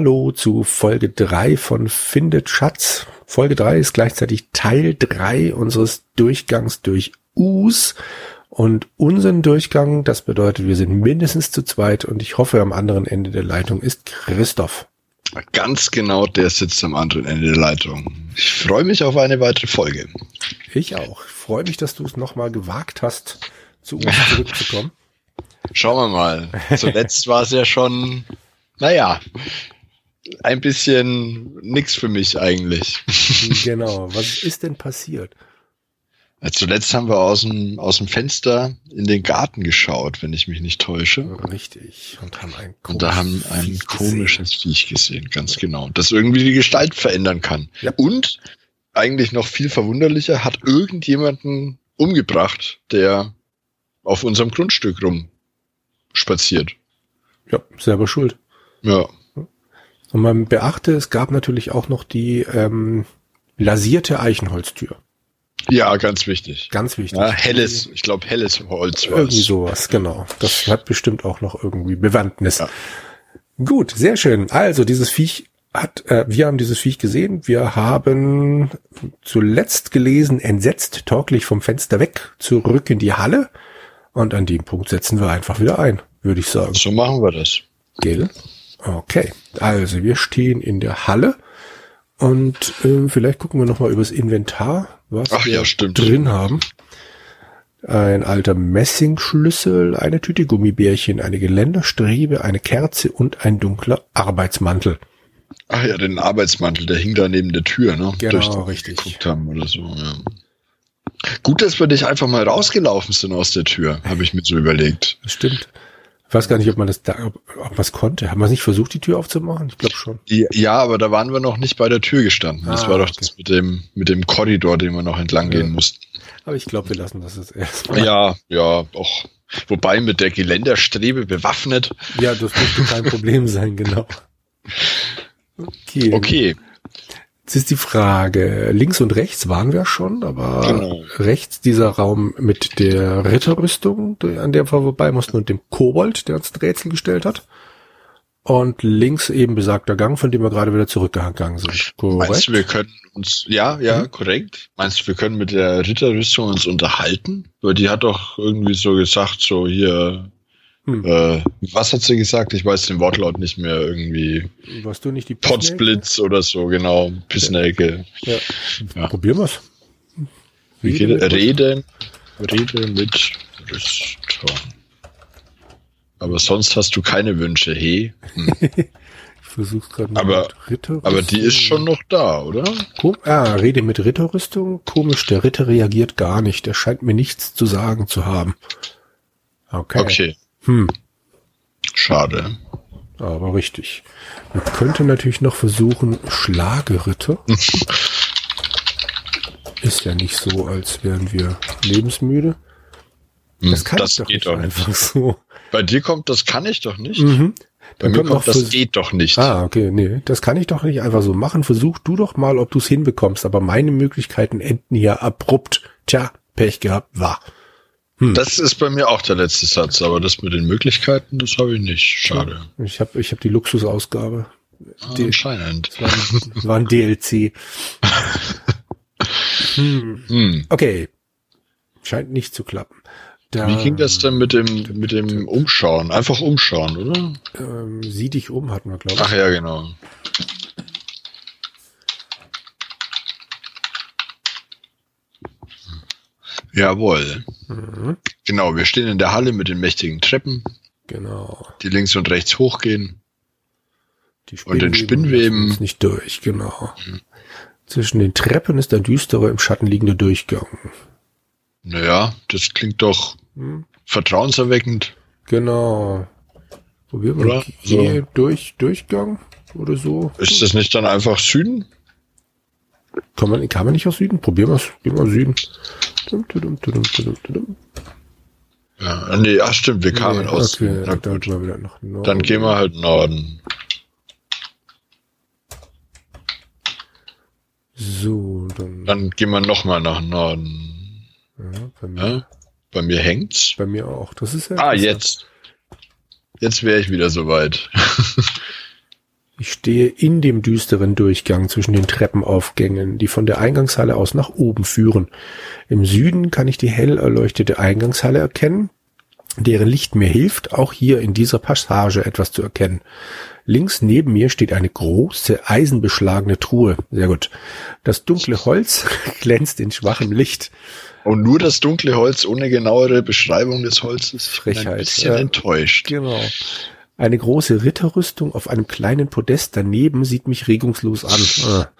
Hallo zu Folge 3 von Findet Schatz. Folge 3 ist gleichzeitig Teil 3 unseres Durchgangs durch Us. Und unseren Durchgang, das bedeutet, wir sind mindestens zu zweit und ich hoffe, am anderen Ende der Leitung ist Christoph. Ganz genau, der sitzt am anderen Ende der Leitung. Ich freue mich auf eine weitere Folge. Ich auch. Ich freue mich, dass du es nochmal gewagt hast, zu uns zurückzukommen. Schauen wir mal. Zuletzt war es ja schon, naja, ein bisschen nix für mich eigentlich. Genau. Was ist denn passiert? Zuletzt haben wir aus dem, aus dem Fenster in den Garten geschaut, wenn ich mich nicht täusche. Richtig. Und haben ein Und da haben ein Viech komisches gesehen. Viech gesehen, ganz genau. Das irgendwie die Gestalt verändern kann. Ja. Und eigentlich noch viel verwunderlicher, hat irgendjemanden umgebracht, der auf unserem Grundstück rum spaziert. Ja, selber schuld. Ja. Und man beachte, es gab natürlich auch noch die ähm, lasierte Eichenholztür. Ja, ganz wichtig. Ganz wichtig. Ja, helles, ich glaube helles Holz war Irgendwie sowas, genau. Das hat bestimmt auch noch irgendwie Bewandtnis. Ja. Gut, sehr schön. Also dieses Viech hat, äh, wir haben dieses Viech gesehen. Wir haben zuletzt gelesen, entsetzt, torklich vom Fenster weg, zurück in die Halle. Und an dem Punkt setzen wir einfach wieder ein, würde ich sagen. So machen wir das. Gell? Okay, also wir stehen in der Halle und äh, vielleicht gucken wir noch mal übers Inventar, was Ach wir ja, drin haben. Ein alter Messingschlüssel, eine Tüte Gummibärchen, eine Geländerstrebe, eine Kerze und ein dunkler Arbeitsmantel. Ach ja, den Arbeitsmantel, der hing da neben der Tür, ne? Genau, Durch richtig. geguckt haben oder so, ja. Gut, dass wir nicht einfach mal rausgelaufen sind aus der Tür, habe ich mir so überlegt. Das stimmt. Ich weiß gar nicht, ob man das da, ob, ob man es konnte. Haben wir nicht versucht, die Tür aufzumachen? Ich glaube schon. Ja, aber da waren wir noch nicht bei der Tür gestanden. Das Ah, war doch okay. das mit dem, mit dem Korridor, den wir noch entlang Ja. gehen mussten. Aber ich glaube, wir lassen das jetzt erstmal. Ja, ja, auch. Wobei mit der Geländerstrebe bewaffnet. Ja, das dürfte kein Problem sein, genau. Okay. Okay, Jetzt ist die Frage, links und rechts waren wir schon, aber Genau. rechts dieser Raum mit der Ritterrüstung, an der wir vorbei mussten, und dem Kobold, der uns das Rätsel gestellt hat. Und links eben besagter Gang, von dem wir gerade wieder zurückgegangen sind. meinst du, wir können uns, ja, ja, Mhm. korrekt. Meinst du, wir können mit der Ritterrüstung uns unterhalten? Weil die hat doch irgendwie so gesagt, so hier, Hm. äh, was hat sie gesagt? Ich weiß den Wortlaut nicht mehr, irgendwie Warst du nicht die Potzblitz oder so, genau, Pissnelke. Ja. Ja. Probieren wir's. Wie Rede geht mit- Rede, Rede mit Rüstung. Aber sonst hast du keine Wünsche, he? Hm. Ich versuch's gerade mal Aber- mit Ritterrüstung. Aber die ist schon noch da, oder? Kom ah, Rede mit Ritterrüstung. Komisch, der Ritter reagiert gar nicht. Der scheint mir nichts zu sagen zu haben. Okay. Okay, Hm, schade. aber richtig. Man könnte natürlich noch versuchen, Schlageritter. Ist ja nicht so, als wären wir lebensmüde. Hm, Das kann das ich doch geht nicht doch einfach nicht. so. Bei dir kommt, das kann ich doch nicht. Mhm. Bei Dann mir kommt das geht doch nicht. Ah, okay, nee, das kann ich doch nicht einfach so machen. Versuch du doch mal, ob du es hinbekommst. Aber meine Möglichkeiten enden hier abrupt. Tja, Pech gehabt, war. Das ist bei mir auch der letzte Satz, aber das mit den Möglichkeiten, das habe ich nicht. Schade. Ich habe ich hab die Luxusausgabe. Ah, Die- Anscheinend. War ein, war ein DLC. hm. Hm. Okay. Scheint nicht zu klappen. Da, Wie ging das denn mit dem, mit dem Umschauen? Einfach umschauen, oder? Ähm, sieh dich um, hatten wir, glaube ich. Ach ja, genau. Jawohl. Mhm. Genau, wir stehen in der Halle mit den mächtigen Treppen, Genau. die links und rechts hochgehen. Die Und den Spinnweben. nicht durch, genau. Zwischen den Treppen ist ein düsterer, im Schatten liegender Durchgang. Naja, das klingt doch Hm? vertrauenserweckend. Genau. Probieren wir Oder? mal. Geh durch, Durchgang oder so. Ist das nicht dann einfach Süden? Kann man, kann man nicht aus Süden? Probieren wir es. Gehen wir Süden. Dum. Ja, nee, ach stimmt, wir kamen Nee, aus. Okay, Na dann wieder nach Norden. Dann gehen wir halt Norden. So, dann, Dann gehen wir nochmal nach Norden. ja, bei, mir, Ja? Bei mir hängt's. bei mir auch. Das ist ja Ah, interessant. jetzt. Jetzt wäre ich wieder soweit. Ich stehe in dem düsteren Durchgang zwischen den Treppenaufgängen, die von der Eingangshalle aus nach oben führen. Im Süden kann ich die hell erleuchtete Eingangshalle erkennen, deren Licht mir hilft, auch hier in dieser Passage etwas zu erkennen. Links neben mir steht eine große eisenbeschlagene Truhe. Sehr gut. Das dunkle Holz glänzt in schwachem Licht. Und nur das dunkle Holz ohne genauere Beschreibung des Holzes. Frechheit. Ein bisschen Äh, enttäuscht. Genau. Eine große Ritterrüstung auf einem kleinen Podest daneben sieht mich regungslos an. Ah.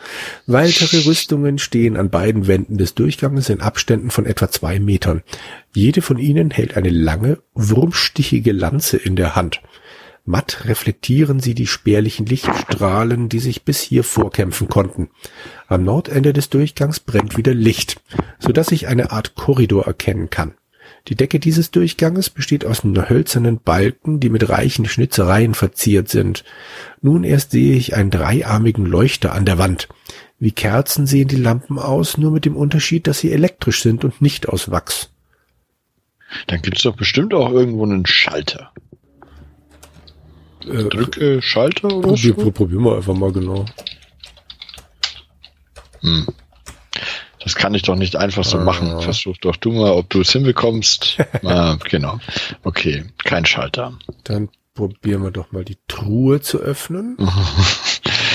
Weitere Rüstungen stehen an beiden Wänden des Durchganges in Abständen von etwa zwei Metern. Jede von ihnen hält eine lange, wurmstichige Lanze in der Hand. Matt reflektieren sie die spärlichen Lichtstrahlen, die sich bis hier vorkämpfen konnten. Am Nordende des Durchgangs brennt wieder Licht, so dass ich eine Art Korridor erkennen kann. Die Decke dieses Durchganges besteht aus hölzernen Balken, die mit reichen Schnitzereien verziert sind. Nun erst sehe ich einen dreiarmigen Leuchter an der Wand. Wie Kerzen sehen die Lampen aus, nur mit dem Unterschied, dass sie elektrisch sind und nicht aus Wachs. Dann gibt's doch bestimmt auch irgendwo einen Schalter. Äh, Drücke Schalter oder probier, so? probieren wir einfach mal genau. Hm. Das kann ich doch nicht einfach so machen. Versuch doch du mal, ob du es hinbekommst. ah, genau. Okay, kein Schalter. Dann probieren wir doch mal die Truhe zu öffnen.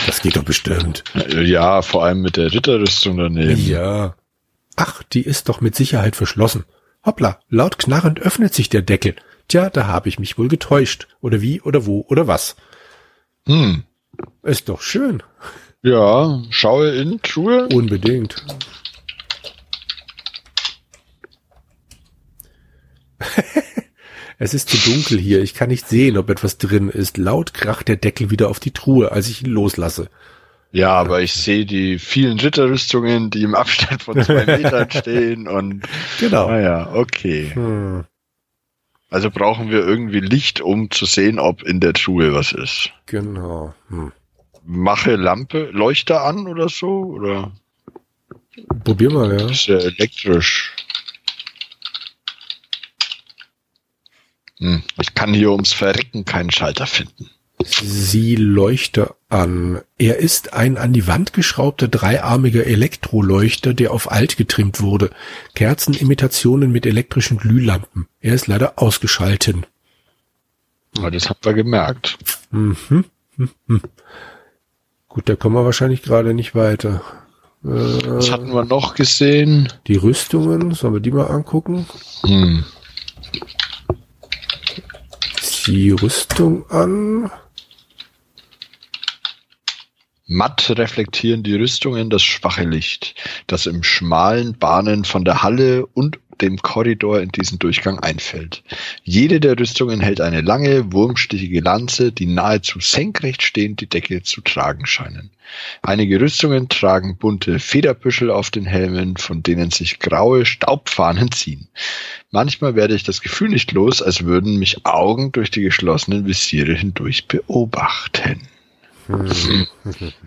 Das geht doch bestimmt. Ja, vor allem mit der Ritterrüstung daneben. Ja. Ach, die ist doch mit Sicherheit verschlossen. Hoppla, laut knarrend öffnet sich der Deckel. Tja, da habe ich mich wohl getäuscht. Oder wie, oder wo, oder was. Hm. Ist doch schön. Ja, schaue in Truhe. Unbedingt. es ist zu dunkel hier. Ich kann nicht sehen, ob etwas drin ist. Laut kracht der Deckel wieder auf die Truhe, als ich ihn loslasse. Ja, aber ich sehe die vielen Ritterrüstungen, die im Abstand von zwei Metern stehen und Genau. naja, okay. Hm. Also brauchen wir irgendwie Licht, um zu sehen, ob in der Truhe was ist. Genau. Hm. Mache Lampe, Leuchter an oder so? Oder Probier mal, ja. ist ja elektrisch? Hm, ich kann hier ums Verrecken keinen Schalter finden. Sie Leuchter an. Er ist ein an die Wand geschraubter dreiarmiger Elektroleuchter, der auf alt getrimmt wurde. Kerzenimitationen mit elektrischen Glühlampen. Er ist leider ausgeschalten. Aber das haben wir gemerkt. Mhm. Hm, hm. Gut, da kommen wir wahrscheinlich gerade nicht weiter. Was Äh, hatten wir noch gesehen? die Rüstungen, sollen wir die mal angucken? Hm. Die Rüstung an. Matt reflektieren die Rüstungen das schwache Licht, das im schmalen Bahnen von der Halle und dem Korridor in diesen Durchgang einfällt. Jede der Rüstungen hält eine lange, wurmstichige Lanze, die nahezu senkrecht stehend die Decke zu tragen scheinen. Einige Rüstungen tragen bunte Federbüschel auf den Helmen, von denen sich graue Staubfahnen ziehen. Manchmal werde ich das Gefühl nicht los, als würden mich Augen durch die geschlossenen Visiere hindurch beobachten. Hm.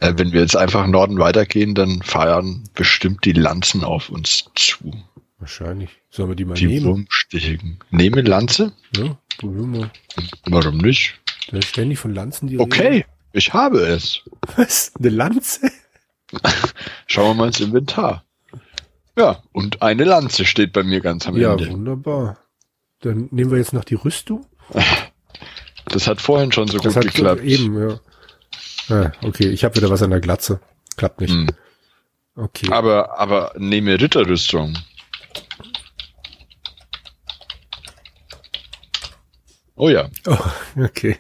Äh, wenn wir jetzt einfach Norden weitergehen, dann feiern bestimmt die Lanzen auf uns zu. Wahrscheinlich. Sollen wir die mal Die nehmen? Wurmstichigen. Nehme Lanze? Ja, probieren wir. Warum nicht? Da ist ständig von Lanzen die Rede. Okay, ich habe es. Was? Eine Lanze? Schauen wir mal ins Inventar. Ja, und eine Lanze steht bei mir ganz am Ja, Ende. wunderbar. Dann nehmen wir jetzt noch die Rüstung. Das hat vorhin schon so Das gut hat geklappt. eben, ja. Ah, okay, ich habe wieder was an der Glatze. Klappt nicht. Hm. Okay. Aber, aber nehme Ritterrüstung. Oh ja. Oh, okay.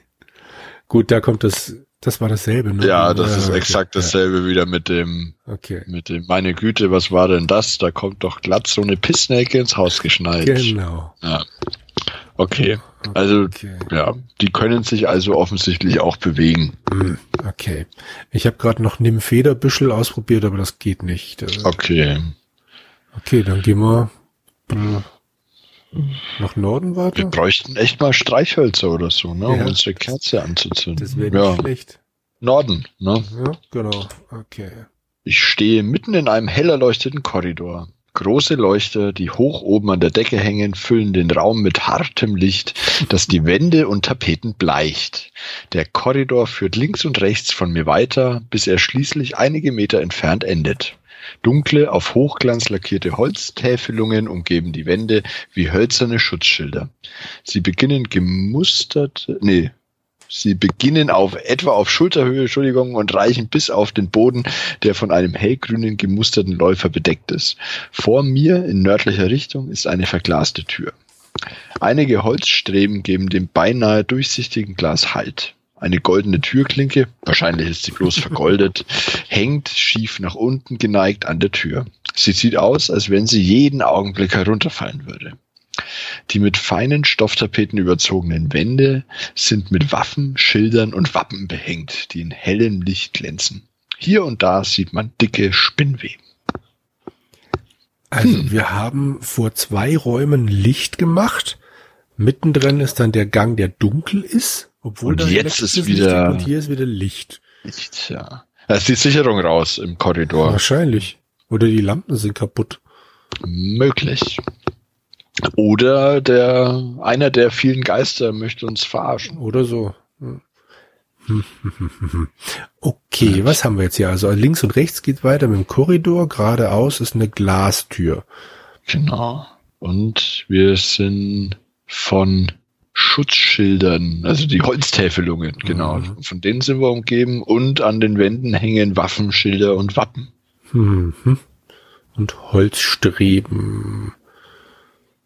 Gut, da kommt das, das war dasselbe, ne? Ja, das ist okay, exakt dasselbe wieder mit dem, Ja, okay. mit dem, meine Güte, was war denn das? Da kommt doch glatt so eine Pissnelke ins Haus geschneit. Genau. Ja. Okay. Also, Okay. ja, die können sich also offensichtlich auch bewegen. Hm, Okay. Ich habe gerade noch neben Federbüschel ausprobiert, aber das geht nicht. Okay. Okay, dann gehen wir äh, nach Norden Wir weiter. bräuchten echt mal Streichhölzer oder so, ne, um Ja. unsere Kerze anzuzünden. Das wäre ja, nicht schlecht. Norden, ne? Ja, genau. Okay. Ich stehe mitten in einem hell erleuchteten Korridor. Große Leuchter, die hoch oben an der Decke hängen, füllen den Raum mit hartem Licht, das die Wände und Tapeten bleicht. Der Korridor führt links und rechts von mir weiter, bis er schließlich einige Meter entfernt endet. Dunkle, auf Hochglanz lackierte Holztäfelungen umgeben die Wände wie hölzerne Schutzschilder. Sie beginnen gemustert, nee, Sie beginnen auf etwa auf Schulterhöhe, Entschuldigung, und reichen bis auf den Boden, der von einem hellgrünen gemusterten Läufer bedeckt ist. Vor mir in nördlicher Richtung ist eine verglaste Tür. Einige Holzstreben geben dem beinahe durchsichtigen Glas Halt. Eine goldene Türklinke, wahrscheinlich ist sie bloß vergoldet, hängt schief nach unten geneigt an der Tür. Sie sieht aus, als wenn sie jeden Augenblick herunterfallen würde. Die mit feinen Stofftapeten überzogenen Wände sind mit Waffen, Schildern und Wappen behängt, die in hellem Licht glänzen. Hier und da sieht man dicke Spinnweben. Also hm. wir haben vor zwei Räumen Licht gemacht. Mittendrin ist dann der Gang, der dunkel ist, obwohl und da jetzt ist wieder und hier ist wieder Licht. Licht, ja. Da ist die Sicherung raus im Korridor. Wahrscheinlich. Oder die Lampen sind kaputt. Möglich. Oder der, einer der vielen Geister möchte uns verarschen. Oder so. Okay, was haben wir jetzt hier? Also links und rechts geht weiter mit dem Korridor, geradeaus ist eine Glastür. Genau. Und wir sind von Schutzschildern, also die Holztäfelungen, genau. Mhm. Von denen sind wir umgeben und an den Wänden hängen Waffen, Schilder und Wappen. Mhm. Und Holzstreben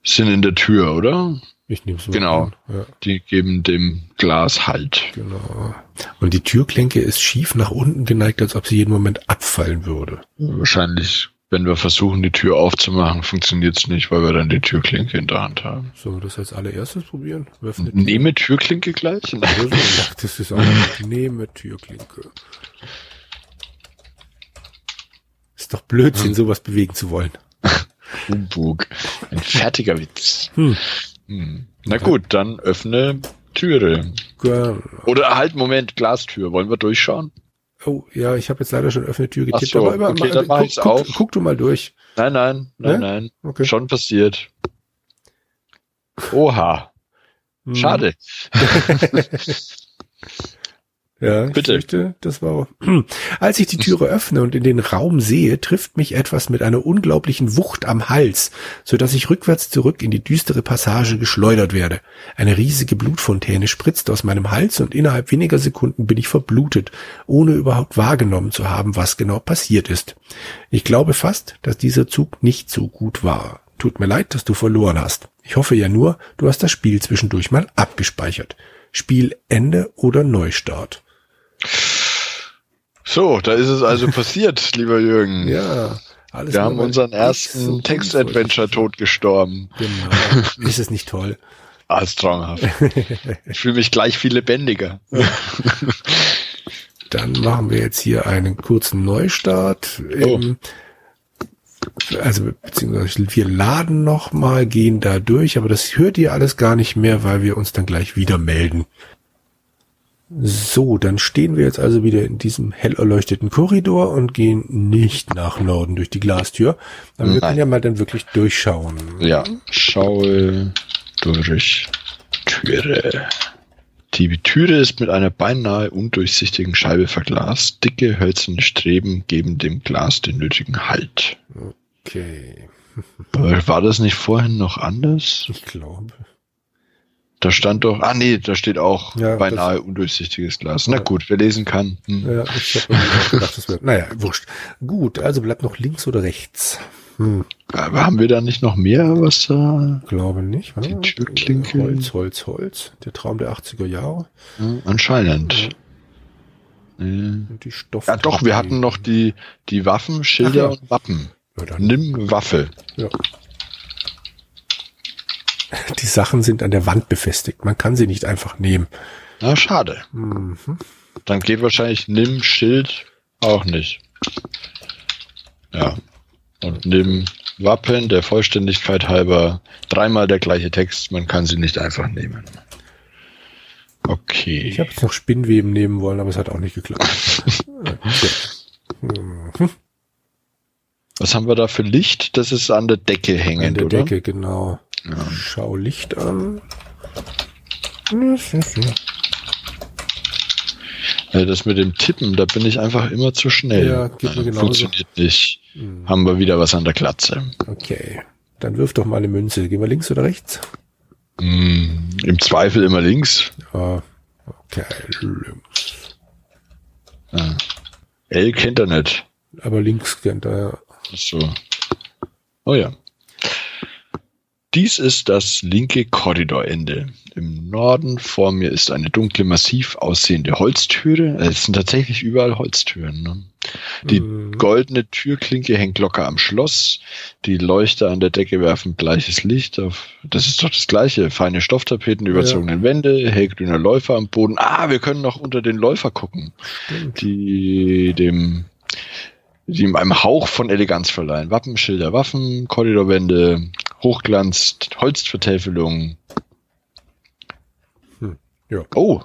sind in der Tür, oder? Ich nehme es Genau. Ja. Die geben dem Glas Halt. Genau. Und die Türklinke ist schief nach unten geneigt, als ob sie jeden Moment abfallen würde. Wahrscheinlich, wenn wir versuchen, die Tür aufzumachen, funktioniert es nicht, weil wir dann die Türklinke in der Hand haben. So, das als allererstes probieren? Öffnet Nehme Türklinke gleich? das ist auch Nehme Türklinke. Ist doch Blödsinn, hm. sowas bewegen zu wollen. Humbug. Ein fertiger Witz. Hm. Hm. Na gut, dann öffne Türe. Oder halt, Moment, Glastür. Wollen wir durchschauen? Oh, ja, ich habe jetzt leider schon öffne Tür getippt. Ach so, aber okay, dann mach ich's guck, auch. Guck, du mal durch. Nein, nein, nein, ne? nein. Okay. Schon passiert. Oha. Hm. Schade. Ja, ich Bitte. Fürchte, das war. Als ich die Türe öffne und in den Raum sehe, trifft mich etwas mit einer unglaublichen Wucht am Hals, so dass ich rückwärts zurück in die düstere Passage geschleudert werde. Eine riesige Blutfontäne spritzt aus meinem Hals und innerhalb weniger Sekunden bin ich verblutet, ohne überhaupt wahrgenommen zu haben, was genau passiert ist. Ich glaube fast, dass dieser Zug nicht so gut war. Tut mir leid, dass du verloren hast. Ich hoffe ja nur, du hast das Spiel zwischendurch mal abgespeichert. Spielende oder Neustart. So, da ist es also passiert, lieber Jürgen. Ja. Alles Wir haben unseren ersten so Text-Adventure totgestorben. Genau. Ist es nicht toll? Ah, ist traumhaft. ich fühle mich gleich viel lebendiger. Dann machen wir jetzt hier einen kurzen Neustart. Oh. also beziehungsweise wir laden nochmal, gehen da durch, aber das hört ihr alles gar nicht mehr, weil wir uns dann gleich wieder melden. So, dann stehen wir jetzt also wieder in diesem hell erleuchteten Korridor und gehen nicht nach Norden durch die Glastür. Aber Nein. wir können ja mal dann wirklich durchschauen. Ja, schaue durch Türe. Die Türe ist mit einer beinahe undurchsichtigen Scheibe verglast. Dicke hölzerne Streben geben dem Glas den nötigen Halt. Okay. War das nicht vorhin noch anders? Ich glaube. Da stand doch, ah nee, da steht auch ja, beinahe das, undurchsichtiges Glas. Na ja. gut, wer lesen kann. Hm. Ja, ich gedacht, das wird. Naja, wurscht. Gut, also bleibt noch links oder rechts. Hm. Aber haben wir da nicht noch mehr, was da? Glaube nicht. Die Türklinke. Holz, Holz, Holz. Der Traum der 80er Jahre. Ja, anscheinend. Und die Stoffe. Ja, doch, wir hatten noch die, die Waffen, Schilder und Wappen. Nimm Waffe. Ja. Die Sachen sind an der Wand befestigt. Man kann sie nicht einfach nehmen. Na, schade. Mhm. Dann geht wahrscheinlich nimm Schild auch nicht. Ja. Und nimm Wappen der Vollständigkeit halber dreimal der gleiche Text. Man kann sie nicht einfach nehmen. Okay. Ich habe jetzt noch Spinnweben nehmen wollen, aber es hat auch nicht geklappt. mhm. Was haben wir da für Licht? Das ist an der Decke hängend, An der oder? Decke, genau. Schau Licht an. Das mit dem Tippen, da bin ich einfach immer zu schnell. Ja, geht mir genauso. Funktioniert nicht. Hm. Haben wir wieder was an der Glatze. Okay. Dann wirf doch mal eine Münze. Gehen wir links oder rechts? Hm, Im Zweifel immer links. Ah, okay, links. Ja. L kennt er nicht. Aber links kennt er ja. Ach So. Oh ja. Dies ist das linke Korridorende. Im Norden vor mir ist eine dunkle, massiv aussehende Holztüre. Äh, Es sind tatsächlich überall Holztüren. Ne? Die Mhm. goldene Türklinke hängt locker am Schloss. Die Leuchter an der Decke werfen gleiches Licht auf. Das ist doch das gleiche. Feine Stofftapeten, überzogene Wände, hellgrüner Läufer am Boden. Ah, wir können noch unter den Läufer gucken Stimmt. die dem die ihm einem Hauch von Eleganz verleihen. Wappenschilder, Waffen, Korridorwände, Hochglanz, Holzvertäfelung. Ja. Oh,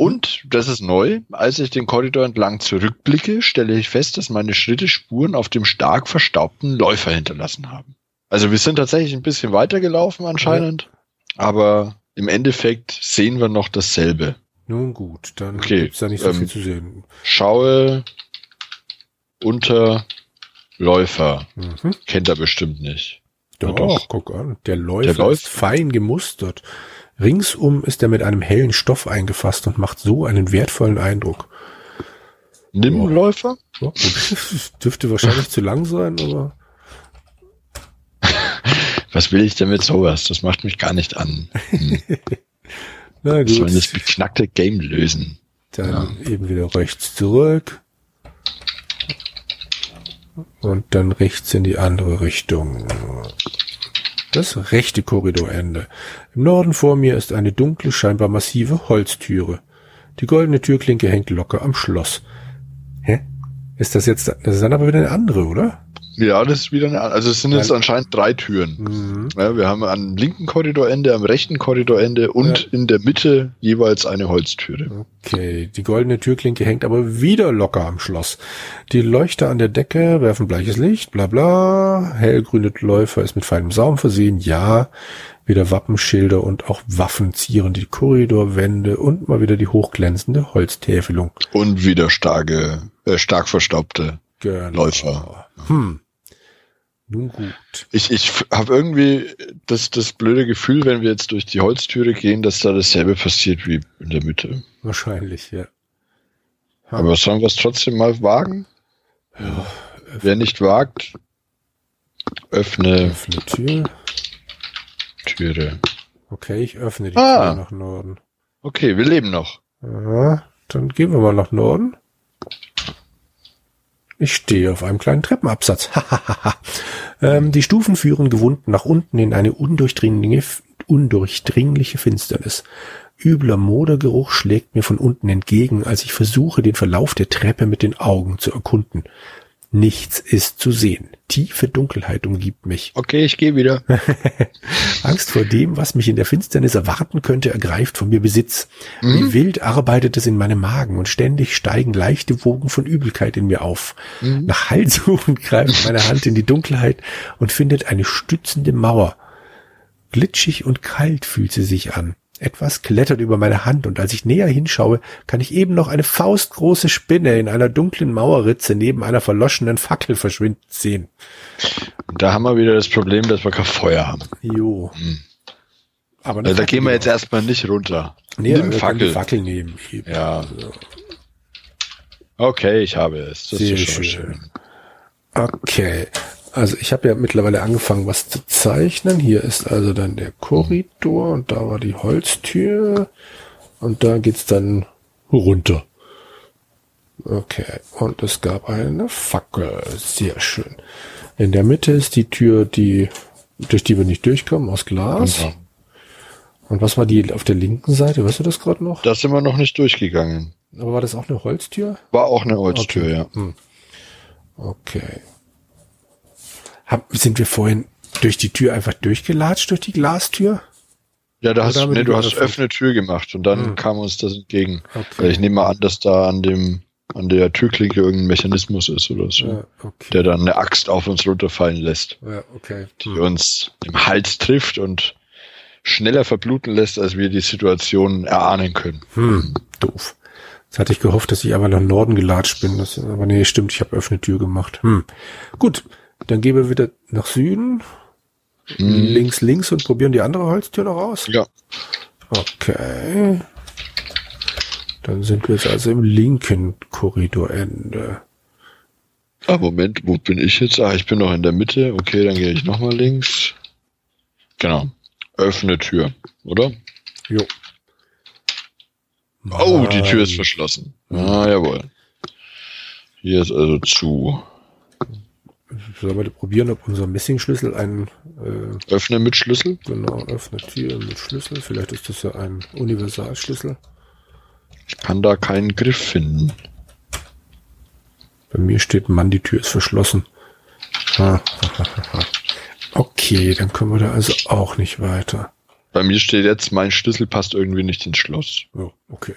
und, das ist neu, als ich den Korridor entlang zurückblicke, stelle ich fest, dass meine Schritte Spuren auf dem stark verstaubten Läufer hinterlassen haben. Also wir sind tatsächlich ein bisschen weitergelaufen anscheinend, aber im Endeffekt sehen wir noch dasselbe. Nun gut, dann Okay, gibt's da nicht so ähm, viel zu sehen. Schaue unter Läufer. Mhm. Kennt er bestimmt nicht. Doch, doch. guck an. Der Läufer Der läuft. ist fein gemustert. Ringsum ist er mit einem hellen Stoff eingefasst und macht so einen wertvollen Eindruck. Nimm Boah. Läufer? Ja, dürfte wahrscheinlich zu lang sein, aber Was will ich denn mit sowas? Das macht mich gar nicht an. Hm. na Wir sollen das gut. beknackte Game lösen. Dann eben wieder rechts zurück. Und dann rechts in die andere Richtung. Das rechte Korridorende. Im Norden vor mir ist eine dunkle, scheinbar massive Holztüre. Die goldene Türklinke hängt locker am Schloss. Hä? Ist das jetzt, das ist dann aber wieder eine andere, oder? Ja, das ist wieder eine, also es sind jetzt anscheinend drei Türen. Mhm. Ja, wir haben am linken Korridorende, am rechten Korridorende und Ja. in der Mitte jeweils eine Holztüre. Okay, die goldene Türklinke hängt aber wieder locker am Schloss. Die Leuchter an der Decke werfen bleiches Licht, bla bla. Hellgrüne Läufer ist mit feinem Saum versehen, ja. Wieder Wappenschilder und auch Waffen zieren die Korridorwände und mal wieder die hochglänzende Holztäfelung. Und wieder starke, äh, stark verstaubte. Genau. Läufer. Hm. Nun gut. Ich, ich habe irgendwie das, das blöde Gefühl, wenn wir jetzt durch die Holztüre gehen, dass da dasselbe passiert wie in der Mitte. Wahrscheinlich, ja. Aber sollen wir es trotzdem mal wagen? Ja, Wer nicht wagt, öffne öffne Tür. Türe. Okay, ich öffne die Ah. Tür nach Norden. Okay, wir leben noch. Ja, dann gehen wir mal nach Norden. Ich stehe auf einem kleinen Treppenabsatz. ähm, die Stufen führen gewunden nach unten in eine undurchdringliche, undurchdringliche Finsternis. Übler Modergeruch schlägt mir von unten entgegen, als ich versuche, den Verlauf der Treppe mit den Augen zu erkunden. Nichts ist zu sehen. Tiefe Dunkelheit umgibt mich. Okay, ich gehe wieder. Angst vor dem, was mich in der Finsternis erwarten könnte, ergreift von mir Besitz. Wie wild arbeitet es in meinem Magen und ständig steigen leichte Wogen von Übelkeit in mir auf. Nach Halt suchend greift meine Hand in die Dunkelheit und findet eine stützende Mauer. Glitschig und kalt fühlt sie sich an. Etwas klettert über meine Hand und als ich näher hinschaue, kann ich eben noch eine faustgroße Spinne in einer dunklen Mauerritze neben einer verloschenen Fackel verschwinden sehen. Da haben wir wieder das Problem, dass wir kein Feuer haben. Jo. Aber eine Also da Fackel gehen wir jetzt erstmal nicht runter. Nee, Nimm wir können die Fackel. Fackel nehmen. Eben. Ja. Okay, ich habe es. Das Sehr ist schon schön. schön. Okay. Also ich habe ja mittlerweile angefangen, was zu zeichnen. Hier ist also dann der Korridor und da war die Holztür und da geht's dann runter. Okay. Und es gab eine Fackel. Sehr schön. In der Mitte ist die Tür, die durch die wir nicht durchkommen, aus Glas. Genau. Und was war die auf der linken Seite? Weißt du das gerade noch? Da sind wir noch nicht durchgegangen. Aber war das auch eine Holztür? War auch eine Holztür, Okay. ja. Hm. Okay. Hab, sind wir vorhin durch die Tür einfach durchgelatscht, durch die Glastür? Ja, da hast du, nee, du hast öffne Tür gemacht und dann Hm. kam uns das entgegen. Okay. Ich nehme mal an, dass da an dem an der Türklinke irgendein Mechanismus ist oder so, Ja, okay. der dann eine Axt auf uns runterfallen lässt, Ja, okay. die uns im Hals trifft und schneller verbluten lässt, als wir die Situation erahnen können. Hm, doof. Jetzt hatte ich gehofft, dass ich aber nach Norden gelatscht bin. Das, aber nee, stimmt, ich habe öffne Tür gemacht. Hm. Gut, dann gehen wir wieder nach Süden, links, links und probieren die andere Holztür noch aus. Ja, Okay. Dann sind wir jetzt also im linken Korridorende. Ah, Moment, wo bin ich jetzt? Ah, ich bin noch in der Mitte. Okay, dann gehe ich nochmal links. Genau. Öffne Tür, oder? Jo. Oh, die Tür ist verschlossen. Ah, jawohl. Hier ist also zu. Sollen wir probieren, ob unser Messingschlüssel ein, äh, Öffne mit Schlüssel. genau, öffne Tür mit Schlüssel. Vielleicht ist das ja ein Universalschlüssel. Ich kann da keinen Griff finden. Bei mir steht, Mann, die Tür ist verschlossen. Ha, ha, ha, ha. Okay, dann kommen wir da also auch nicht weiter. Bei mir steht jetzt, mein Schlüssel passt irgendwie nicht ins Schloss. Oh, okay.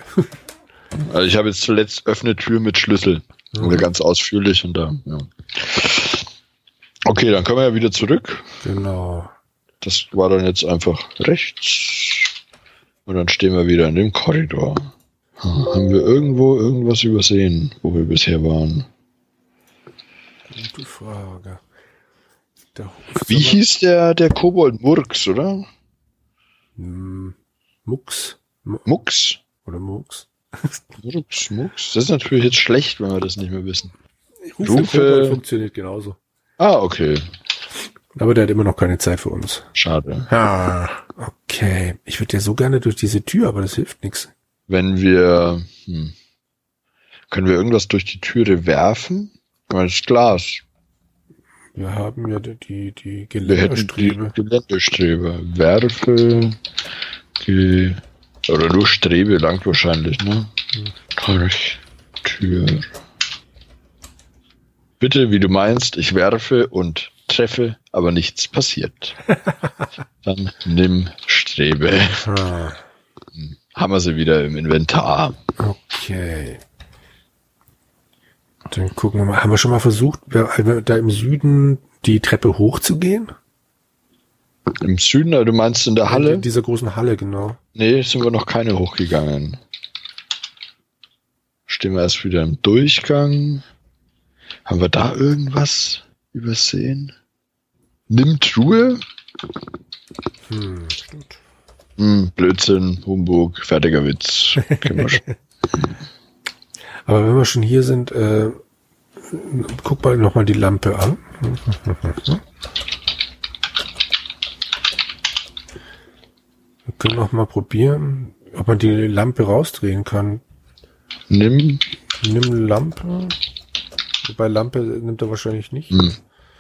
Also ich habe jetzt zuletzt öffne Tür mit Schlüssel. Oder ganz ausführlich und da, ja. Okay, dann können wir ja wieder zurück. Genau. Das war dann jetzt einfach rechts. Und dann stehen wir wieder in dem Korridor. Hm, Haben wir irgendwo irgendwas übersehen, wo wir bisher waren? Gute Frage. Wie hieß der, der Kobold Murks, oder? Hm, Mux. Mu- Mux? Oder Mux. Murks, Mux? Das ist natürlich jetzt schlecht, wenn wir das nicht mehr wissen. Rufe, Rufe- Kobold funktioniert genauso. Ah, okay. Aber der hat immer noch keine Zeit für uns. Schade. Ah, okay. Ich würde ja so gerne durch diese Tür, aber das hilft nichts. Wenn wir, hm, können wir irgendwas durch die Türe werfen? Das ist Glas. Wir haben ja die, die, die Wir hätten die. Geländestrebe. Werfe, ge oder nur Strebe langt wahrscheinlich, ne? Durch Tür. Bitte, wie du meinst, ich werfe und treffe, aber nichts passiert. Dann nimm Strebe. Ah, Haben wir sie wieder im Inventar. okay. Dann gucken wir mal. Haben wir schon mal versucht, da im Süden die Treppe hochzugehen? Im Süden, du meinst in der Halle? In dieser großen Halle, genau. Nee, sind wir noch keine hochgegangen. Stehen wir erst wieder im Durchgang. Haben wir da irgendwas übersehen? Nimm Truhe? Hm, stimmt. Hm, Blödsinn, Humbug, fertiger Witz. Aber wenn wir schon hier sind, äh, guck mal nochmal die Lampe an. Wir können noch mal probieren, ob man die Lampe rausdrehen kann. Nimm, Nimm Lampe. Wobei Lampe nimmt er wahrscheinlich nicht. hm,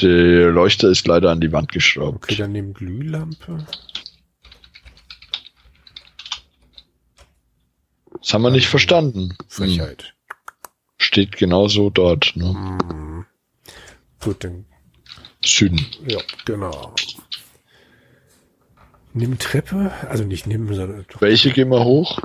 der Leuchter ist leider an die Wand Okay, geschraubt. dann nimm Glühlampe. Das haben wir nicht verstanden. Hm, Frechheit. steht genauso dort. Ne? Hm. Gut, dann Süden. Ja, genau. Nimm Treppe, also nicht nimm, sondern. Welche gehen wir hoch?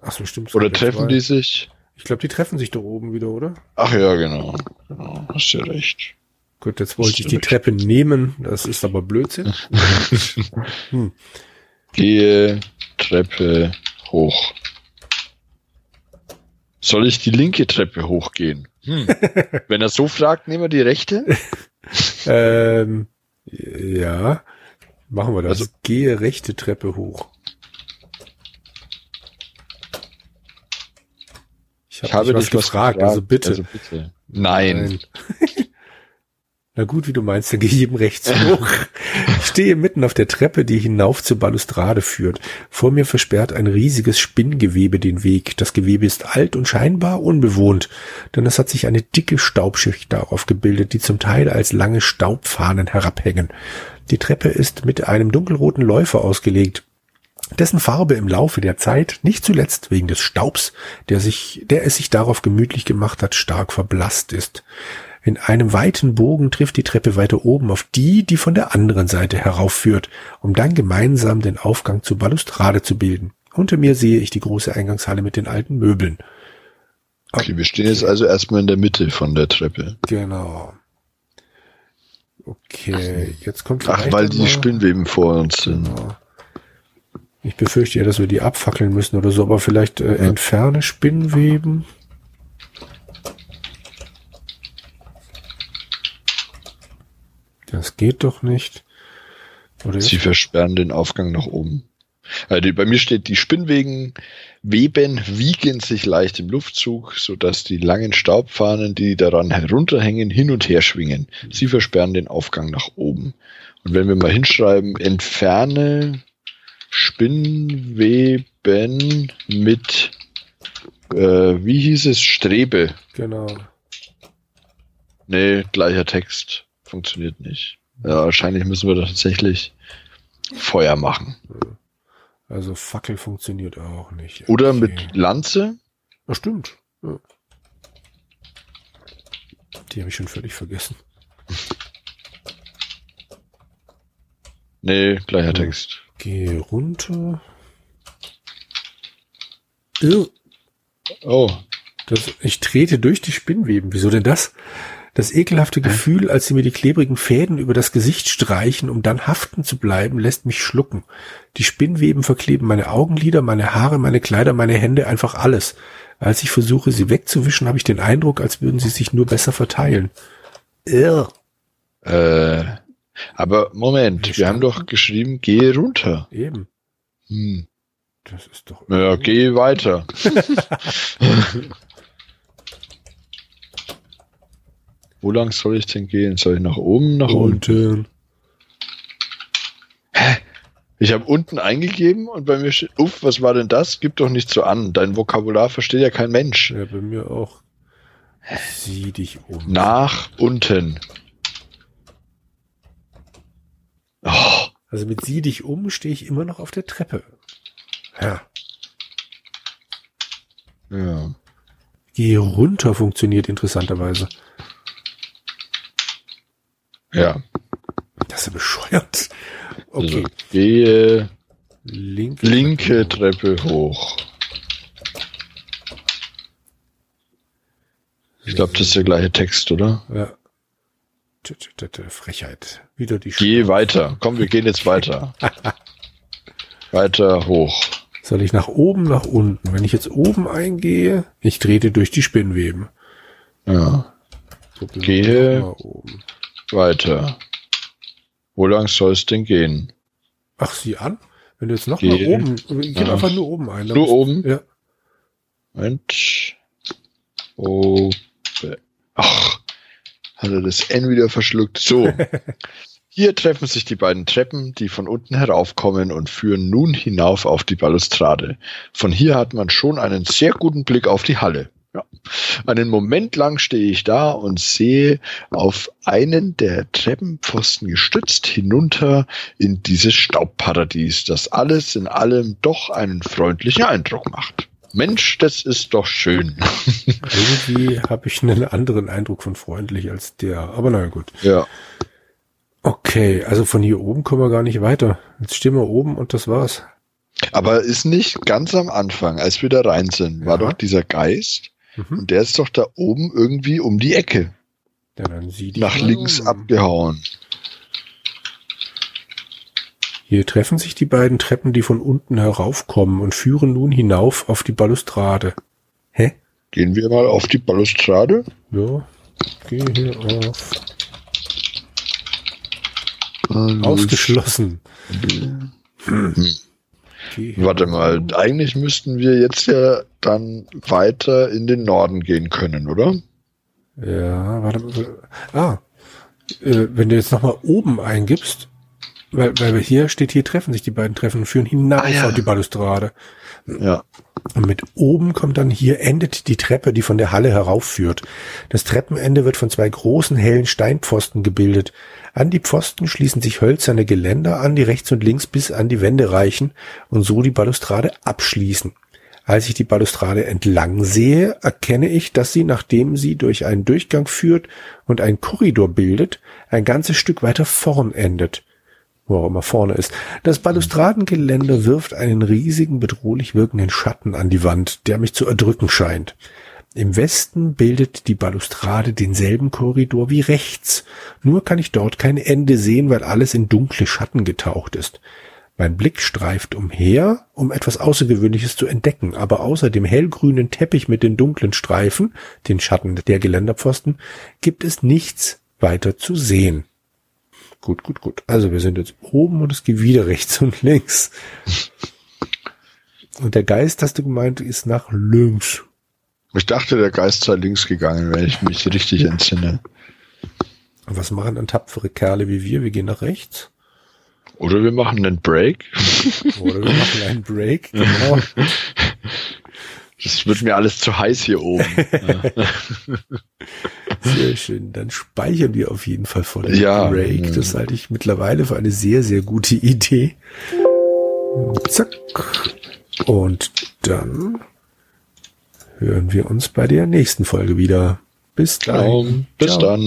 Ach so, stimmt. Oder treffen die sich? Ich glaube, die treffen sich da oben wieder, oder? Ach ja, genau. genau hast ja recht. Gut, jetzt wollte Hast ich du die recht. Treppe nehmen, das ist aber Blödsinn. hm. Gehe Treppe hoch. Soll ich die linke Treppe hochgehen? Hm. Wenn er so fragt, nehmen wir die rechte. ähm, ja, machen wir das. Also- Gehe rechte Treppe hoch. Ich, hab Ich habe dich was gefragt, also bitte. Also bitte. Nein. Na gut, wie du meinst, dann gehe ich eben rechts hoch. Ich stehe mitten auf der Treppe, die hinauf zur Balustrade führt. Vor mir versperrt ein riesiges Spinngewebe den Weg. Das Gewebe ist alt und scheinbar unbewohnt, denn es hat sich eine dicke Staubschicht darauf gebildet, die zum Teil als lange Staubfahnen herabhängen. Die Treppe ist mit einem dunkelroten Läufer ausgelegt dessen Farbe im Laufe der Zeit, nicht zuletzt wegen des Staubs, der sich, der es sich darauf gemütlich gemacht hat, stark verblasst ist. In einem weiten Bogen trifft die Treppe weiter oben auf die, die von der anderen Seite heraufführt, um dann gemeinsam den Aufgang zur Balustrade zu bilden. Unter mir sehe ich die große Eingangshalle mit den alten Möbeln. Okay, wir stehen jetzt also erstmal in der Mitte von der Treppe. Genau. Okay, jetzt kommt Ach, weil die Spinnweben vor uns sind. Genau. Ich befürchte ja, dass wir die abfackeln müssen oder so, aber vielleicht äh, entferne Spinnweben. Das geht doch nicht. Oder Sie jetzt? versperren den Aufgang nach oben. Also bei mir steht, die Spinnwegen weben, wiegen sich leicht im Luftzug, sodass die langen Staubfahnen, die daran herunterhängen, hin und her schwingen. Sie versperren den Aufgang nach oben. Und wenn wir mal hinschreiben, entferne Spinnweben mit, äh, wie hieß es, Strebe. Genau. Nee, gleicher Text. Funktioniert nicht. Ja, wahrscheinlich müssen wir da tatsächlich Feuer machen. Also Fackel funktioniert auch nicht. Oder Okay. mit Lanze. Ja, stimmt. Ja. Die habe ich schon völlig vergessen. Nee, gleicher Text. Geh runter. Irr. Oh, Das, ich trete durch die Spinnweben. Wieso denn das? Das ekelhafte Gefühl, als sie mir die klebrigen Fäden über das Gesicht streichen, um dann haften zu bleiben, lässt mich schlucken. Die Spinnweben verkleben meine Augenlider, meine Haare, meine Kleider, meine Hände, einfach alles. Als ich versuche, sie wegzuwischen, habe ich den Eindruck, als würden sie sich nur besser verteilen. Irr. äh, aber Moment, Wir wir haben doch geschrieben, geh runter. Eben. Hm. Das ist doch. Ja, geh weiter. Wo lang soll ich denn gehen? Soll ich nach oben, nach unten? unten. Ich habe unten eingegeben und bei mir steht, uff, was war denn das? Gib doch nicht so an. Dein Vokabular versteht ja kein Mensch. Ja, bei mir auch. Sieh dich um. Nach unten. Oh, Also mit sieh dich um stehe ich immer noch auf der Treppe. Ja. ja. Geh runter funktioniert interessanterweise. Ja. Das ist ja bescheuert. Okay. Also, gehe Linke, linke Treppe hoch. Ich glaube, das ist der gleiche Text, oder? Ja. Frechheit. Wieder die Geh Sch- weiter. Komm, wir gehen jetzt weiter. weiter hoch. Soll ich nach oben, nach unten? Wenn ich jetzt oben eingehe, ich trete durch die Spinnweben. Ja. Probieren Gehe. Weiter. Wo lang soll es denn gehen? Ach, sieh an. Wenn du jetzt noch Geh. mal oben, geh Ja. einfach nur oben ein. Nur oben? Ja. Moment. Oh. Ach, hat er das N wieder verschluckt. So. Hier treffen sich die beiden Treppen, die von unten heraufkommen und führen nun hinauf auf die Balustrade. Von hier hat man schon einen sehr guten Blick auf die Halle. Ja. Einen Moment lang stehe ich da und sehe auf einen der Treppenpfosten gestützt hinunter in dieses Staubparadies, das alles in allem doch einen freundlichen Eindruck macht. Mensch, das ist doch schön. Irgendwie habe ich einen anderen Eindruck von freundlich als der. Aber naja, gut. Ja. Okay, also von hier oben kommen wir gar nicht weiter. Jetzt stehen wir oben und das war's. Aber ist nicht ganz am Anfang, als wir da rein sind, war Ja. doch dieser Geist Mhm. und der ist doch da oben irgendwie um die Ecke Ja, dann sieh dich nach links um. abgehauen. Hier treffen sich die beiden Treppen, die von unten heraufkommen und führen nun hinauf auf die Balustrade. Hä? Gehen wir mal auf die Balustrade. Ja. Geh hier auf. Ausgeschlossen. Geh hier Warte mal, eigentlich müssten wir jetzt ja dann weiter in den Norden gehen können, oder? Ja, warte mal. Ah, äh, wenn du jetzt nochmal oben eingibst, weil, weil hier steht, hier treffen sich die beiden Treffen und führen hinauf Ah, ja. auf die Balustrade. Ja. Und mit oben kommt dann hier endet die Treppe, die von der Halle heraufführt. Das Treppenende wird von zwei großen hellen Steinpfosten gebildet. An die Pfosten schließen sich hölzerne Geländer an, die rechts und links bis an die Wände reichen und so die Balustrade abschließen. Als ich die Balustrade entlang sehe, erkenne ich, dass sie, nachdem sie durch einen Durchgang führt und einen Korridor bildet, ein ganzes Stück weiter vorn endet wo auch immer vorne ist. Das Balustradengeländer wirft einen riesigen, bedrohlich wirkenden Schatten an die Wand, der mich zu erdrücken scheint. Im Westen bildet die Balustrade denselben Korridor wie rechts, nur kann ich dort kein Ende sehen, weil alles in dunkle Schatten getaucht ist. Mein Blick streift umher, um etwas Außergewöhnliches zu entdecken, aber außer dem hellgrünen Teppich mit den dunklen Streifen, den Schatten der Geländerpfosten, gibt es nichts weiter zu sehen. Gut, gut, gut. Also wir sind jetzt oben und es geht wieder rechts und links. Und der Geist, hast du gemeint, ist nach links. Ich dachte, der Geist sei links gegangen, wenn ich mich richtig entsinne. Und was machen dann tapfere Kerle wie wir? Wir gehen nach rechts. Oder wir machen einen Break. Oder wir machen einen Break, genau. Das wird mir alles zu heiß hier oben. Sehr schön. Dann speichern wir auf jeden Fall vor dem Ja. Break. Das halte ich mittlerweile für eine sehr, sehr gute Idee. Zack. Und dann hören wir uns bei der nächsten Folge wieder. Bis dann. Bis Ciao. dann.